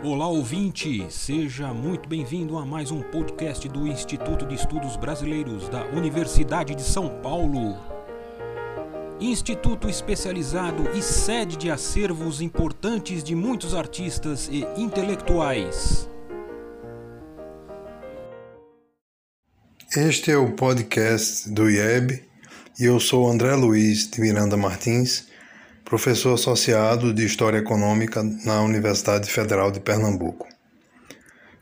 Olá ouvinte, seja muito bem-vindo a mais um podcast do Instituto de Estudos Brasileiros da Universidade de São Paulo. Instituto especializado e sede de acervos importantes de muitos artistas e intelectuais. Este é o podcast do IEB e eu sou André Luiz de Miranda Martins professor associado de História Econômica na Universidade Federal de Pernambuco.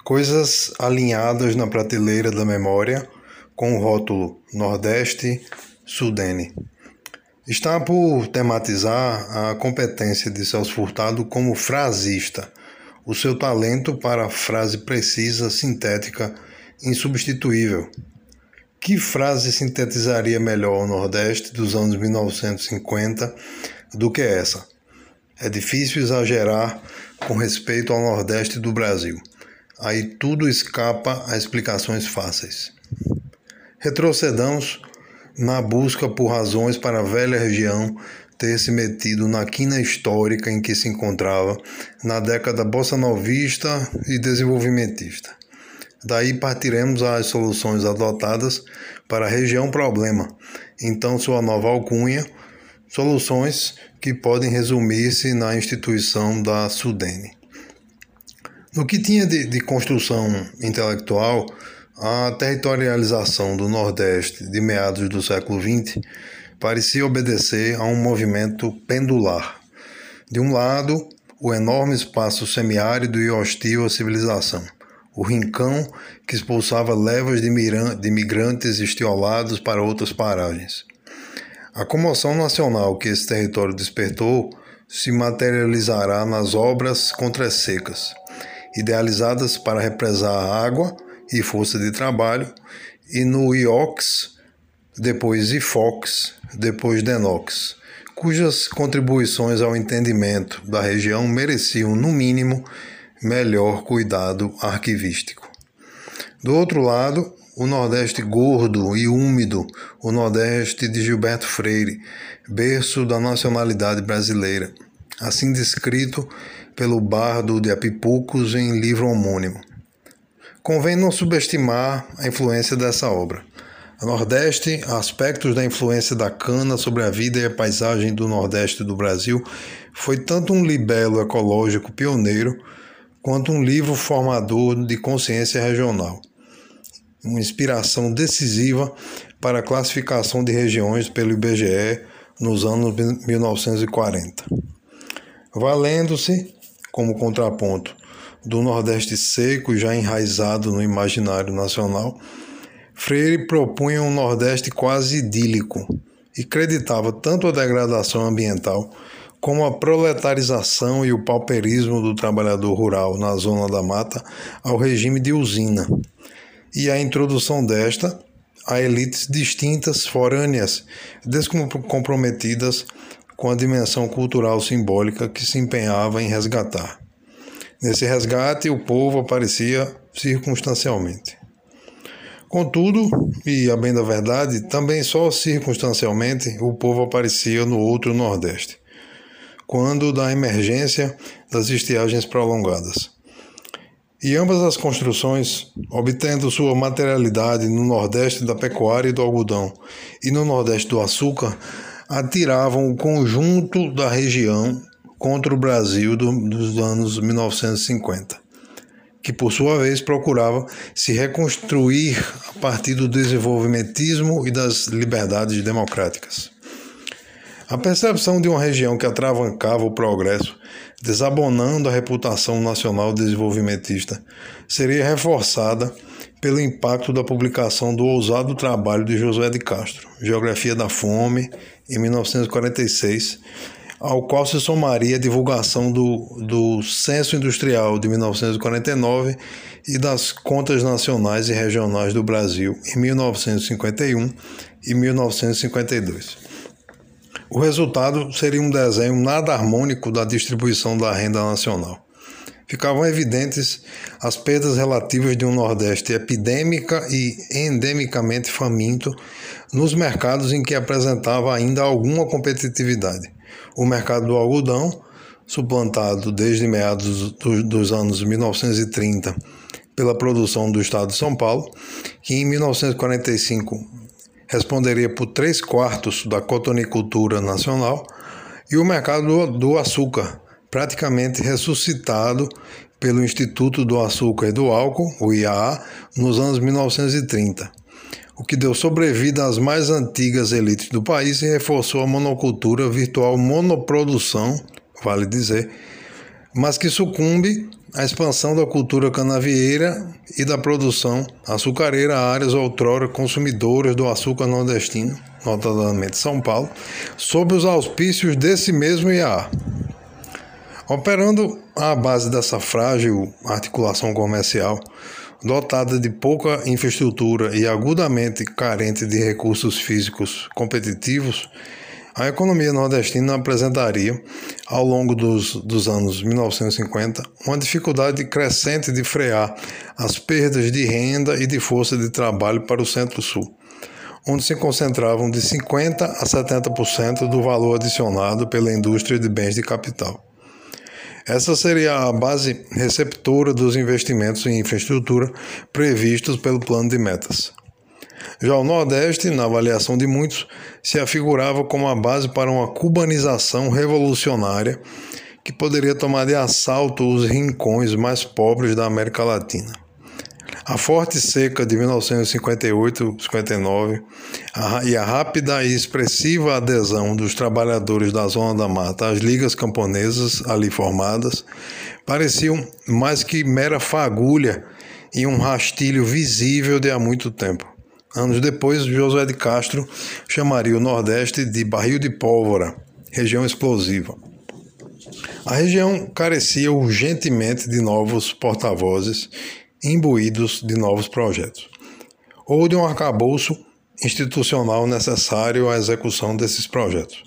Coisas alinhadas na prateleira da memória com o rótulo Nordeste Sudene. Está por tematizar a competência de Celso Furtado como frasista, o seu talento para a frase precisa, sintética, insubstituível. Que frase sintetizaria melhor o Nordeste dos anos 1950 do que essa. É difícil exagerar com respeito ao Nordeste do Brasil. Aí tudo escapa a explicações fáceis. Retrocedamos na busca por razões para a velha região ter se metido na quina histórica em que se encontrava na década bossa novista e desenvolvimentista. Daí partiremos às soluções adotadas para a região problema, então sua nova alcunha, Soluções que podem resumir-se na instituição da Sudene. No que tinha de, de construção intelectual, a territorialização do Nordeste de meados do século XX parecia obedecer a um movimento pendular. De um lado, o enorme espaço semiárido e hostil à civilização, o rincão que expulsava levas de, de migrantes estiolados para outras paragens. A comoção nacional que esse território despertou se materializará nas obras contra as secas, idealizadas para represar água e força de trabalho, e no IOX, depois IFOX, depois DENOX, cujas contribuições ao entendimento da região mereciam, no mínimo, melhor cuidado arquivístico. Do outro lado, o Nordeste gordo e úmido, o Nordeste de Gilberto Freire, berço da nacionalidade brasileira, assim descrito pelo bardo de Apipucos em livro homônimo. Convém não subestimar a influência dessa obra. A Nordeste, aspectos da influência da cana sobre a vida e a paisagem do Nordeste do Brasil, foi tanto um libelo ecológico pioneiro quanto um livro formador de consciência regional uma inspiração decisiva para a classificação de regiões pelo IBGE nos anos 1940. Valendo-se, como contraponto, do Nordeste seco e já enraizado no imaginário nacional, Freire propunha um Nordeste quase idílico e creditava tanto a degradação ambiental como a proletarização e o pauperismo do trabalhador rural na zona da mata ao regime de usina e a introdução desta a elites distintas, forâneas, descomprometidas com a dimensão cultural simbólica que se empenhava em resgatar. Nesse resgate, o povo aparecia circunstancialmente. Contudo, e a bem da verdade, também só circunstancialmente o povo aparecia no outro Nordeste, quando da emergência das estiagens prolongadas. E ambas as construções, obtendo sua materialidade no nordeste da pecuária e do algodão e no nordeste do açúcar, atiravam o conjunto da região contra o Brasil do, dos anos 1950, que por sua vez procurava se reconstruir a partir do desenvolvimentismo e das liberdades democráticas. A percepção de uma região que atravancava o progresso, desabonando a reputação nacional desenvolvimentista, seria reforçada pelo impacto da publicação do ousado trabalho de Josué de Castro, Geografia da Fome, em 1946, ao qual se somaria a divulgação do, do Censo Industrial de 1949 e das Contas Nacionais e Regionais do Brasil em 1951 e 1952. O resultado seria um desenho nada harmônico da distribuição da renda nacional. Ficavam evidentes as perdas relativas de um Nordeste epidêmica e endemicamente faminto nos mercados em que apresentava ainda alguma competitividade. O mercado do algodão, suplantado desde meados dos anos 1930 pela produção do Estado de São Paulo, que em 1945 responderia por três quartos da cotonicultura nacional, e o mercado do açúcar, praticamente ressuscitado pelo Instituto do Açúcar e do Álcool, o IAA, nos anos 1930, o que deu sobrevida às mais antigas elites do país e reforçou a monocultura virtual monoprodução, vale dizer, mas que sucumbe à expansão da cultura canavieira e da produção açucareira a áreas outrora consumidoras do açúcar nordestino, notadamente São Paulo, sob os auspícios desse mesmo IAA. Operando à base dessa frágil articulação comercial, dotada de pouca infraestrutura e agudamente carente de recursos físicos competitivos, a economia nordestina apresentaria, ao longo dos, dos anos 1950, uma dificuldade crescente de frear as perdas de renda e de força de trabalho para o Centro-Sul, onde se concentravam de 50% a 70% do valor adicionado pela indústria de bens de capital. Essa seria a base receptora dos investimentos em infraestrutura previstos pelo plano de metas. Já o Nordeste, na avaliação de muitos, se afigurava como a base para uma cubanização revolucionária que poderia tomar de assalto os rincões mais pobres da América Latina. A forte seca de 1958-59 e a rápida e expressiva adesão dos trabalhadores da Zona da Mata às ligas camponesas ali formadas pareciam mais que mera fagulha e um rastilho visível de há muito tempo. Anos depois, José de Castro chamaria o Nordeste de barril de pólvora, região explosiva. A região carecia urgentemente de novos porta-vozes imbuídos de novos projetos, ou de um arcabouço institucional necessário à execução desses projetos.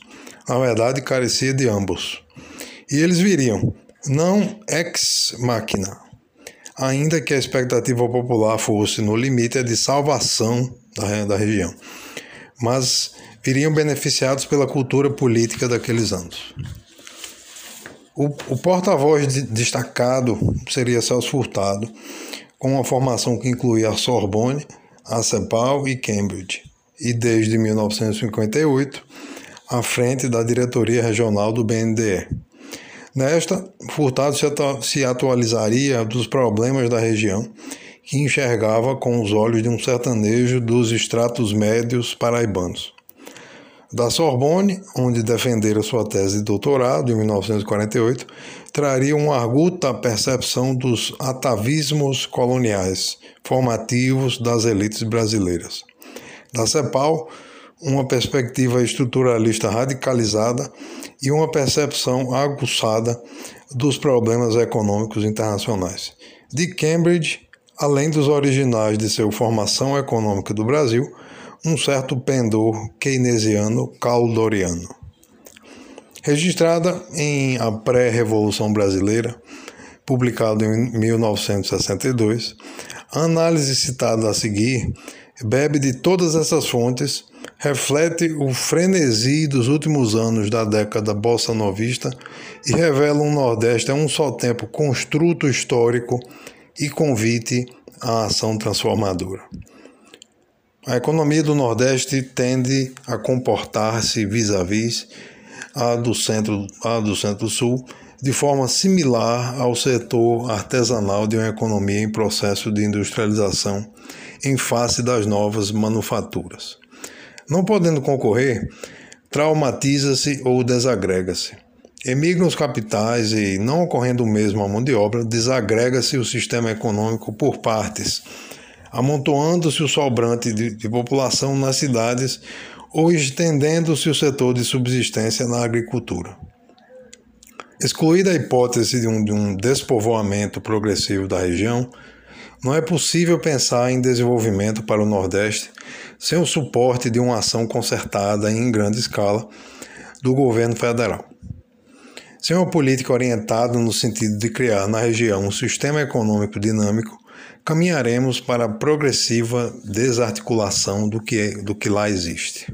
Na verdade, carecia de ambos. E eles viriam, não ex machina, ainda que a expectativa popular fosse no limite de salvação da, da região, mas viriam beneficiados pela cultura política daqueles anos. O, o porta-voz de, destacado seria Celso Furtado, com uma formação que incluía a Sorbonne, a CEPAL e Cambridge, e desde 1958 à frente da diretoria regional do BNDE. Nesta, Furtado se atualizaria dos problemas da região, que enxergava com os olhos de um sertanejo dos estratos médios paraibanos da Sorbonne, onde defendera sua tese de doutorado em 1948, traria uma arguta percepção dos atavismos coloniais formativos das elites brasileiras. Da CEPAL, uma perspectiva estruturalista radicalizada e uma percepção aguçada dos problemas econômicos internacionais. De Cambridge, além dos originais de sua formação econômica do Brasil, um certo pendor keynesiano caldoriano. Registrada em A Pré-Revolução Brasileira, publicado em 1962, a análise citada a seguir bebe de todas essas fontes, reflete o frenesi dos últimos anos da década bossa novista e revela um Nordeste a um só tempo construto histórico e convite à ação transformadora. A economia do Nordeste tende a comportar-se vis-à-vis a do centro a do Centro-Sul de forma similar ao setor artesanal de uma economia em processo de industrialização em face das novas manufaturas. Não podendo concorrer, traumatiza-se ou desagrega-se. Emigram os capitais e, não ocorrendo o mesmo a mão de obra, desagrega-se o sistema econômico por partes amontoando-se o sobrante de, de população nas cidades ou estendendo-se o setor de subsistência na agricultura. Excluída a hipótese de um, de um despovoamento progressivo da região, não é possível pensar em desenvolvimento para o Nordeste sem o suporte de uma ação concertada em grande escala do governo federal. Sem uma política orientada no sentido de criar na região um sistema econômico dinâmico caminharemos para a progressiva desarticulação do que, do que lá existe.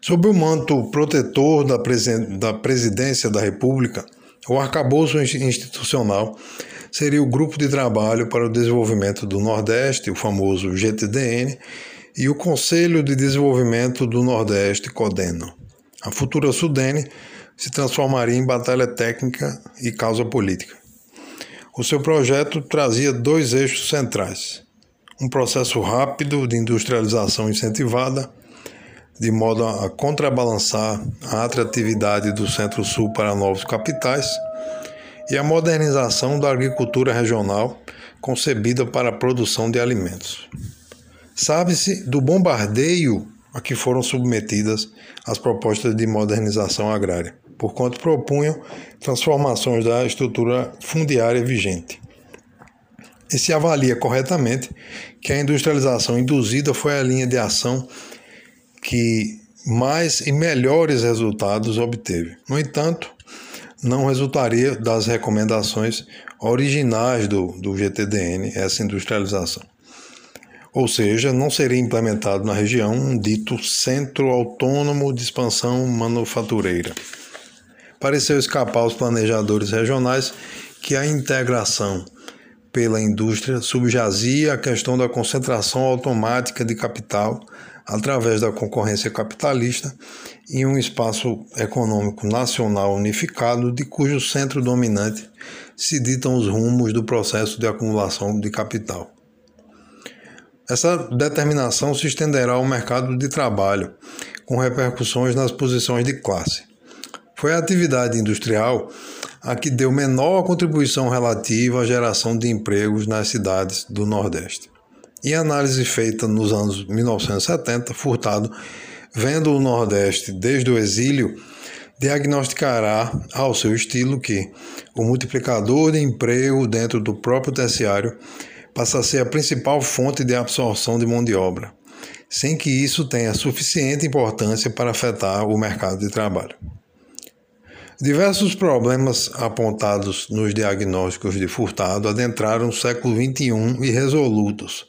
Sob o manto protetor da Presidência da República, o arcabouço institucional seria o Grupo de Trabalho para o Desenvolvimento do Nordeste, o famoso GTDN, e o Conselho de Desenvolvimento do Nordeste, CODENO. A futura Sudene se transformaria em batalha técnica e causa política. O seu projeto trazia dois eixos centrais: um processo rápido de industrialização incentivada, de modo a contrabalançar a atratividade do Centro-Sul para novos capitais, e a modernização da agricultura regional concebida para a produção de alimentos. Sabe-se do bombardeio a que foram submetidas as propostas de modernização agrária, porquanto propunham transformações da estrutura fundiária vigente. E se avalia corretamente que a industrialização induzida foi a linha de ação que mais e melhores resultados obteve. No entanto, não resultaria das recomendações originais do, do GTDN essa industrialização. Ou seja, não seria implementado na região um dito Centro Autônomo de Expansão Manufatureira. Pareceu escapar aos planejadores regionais que a integração pela indústria subjazia a questão da concentração automática de capital através da concorrência capitalista em um espaço econômico nacional unificado, de cujo centro dominante se ditam os rumos do processo de acumulação de capital. Essa determinação se estenderá ao mercado de trabalho, com repercussões nas posições de classe. Foi a atividade industrial a que deu menor contribuição relativa à geração de empregos nas cidades do Nordeste. Em análise feita nos anos 1970, Furtado, vendo o Nordeste desde o exílio, diagnosticará ao seu estilo que o multiplicador de emprego dentro do próprio terciário passa a ser a principal fonte de absorção de mão de obra, sem que isso tenha suficiente importância para afetar o mercado de trabalho. Diversos problemas apontados nos diagnósticos de Furtado adentraram o século XXI irresolutos,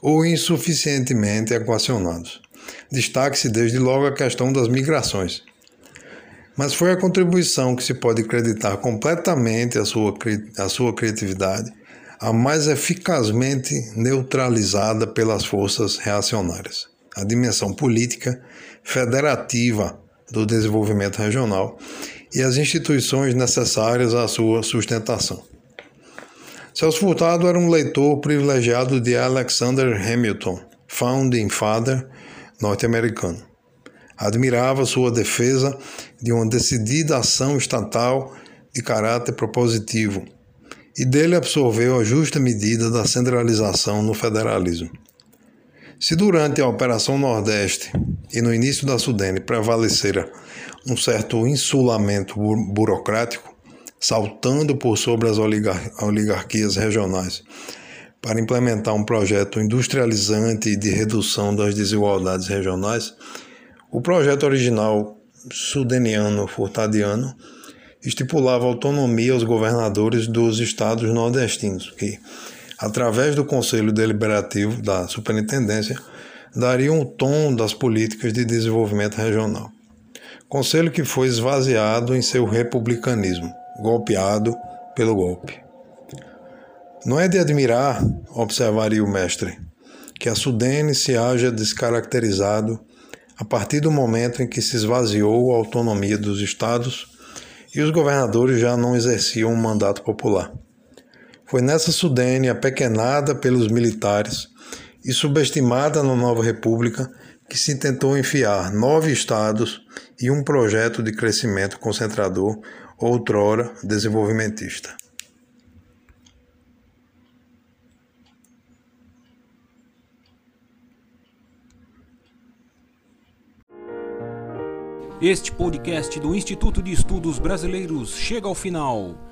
ou insuficientemente equacionados. Destaque-se desde logo a questão das migrações. Mas foi a contribuição que se pode acreditar completamente a sua, a sua criatividade, a mais eficazmente neutralizada pelas forças reacionárias. A dimensão política, federativa do desenvolvimento regional e as instituições necessárias à sua sustentação. Celso Furtado era um leitor privilegiado de Alexander Hamilton, founding father norte-americano. Admirava sua defesa de uma decidida ação estatal de caráter propositivo e dele absorveu a justa medida da centralização no federalismo. Se durante a Operação Nordeste e no início da Sudene prevalecera um certo insulamento burocrático, saltando por sobre as oligar oligarquias regionais para implementar um projeto industrializante de redução das desigualdades regionais, o projeto original sudeniano furtadiano estipulava autonomia aos governadores dos estados nordestinos, que, através do Conselho Deliberativo da Superintendência, dariam o tom das políticas de desenvolvimento regional. Conselho que foi esvaziado em seu republicanismo golpeado pelo golpe. Não é de admirar, observaria o mestre, que a Sudene se haja descaracterizado a partir do momento em que se esvaziou a autonomia dos estados e os governadores já não exerciam um mandato popular. Foi nessa Sudene, apequenada pelos militares e subestimada na nova república, que se tentou enfiar nove estados e um projeto de crescimento concentrador outrora desenvolvimentista. Este podcast do Instituto de Estudos Brasileiros chega ao final.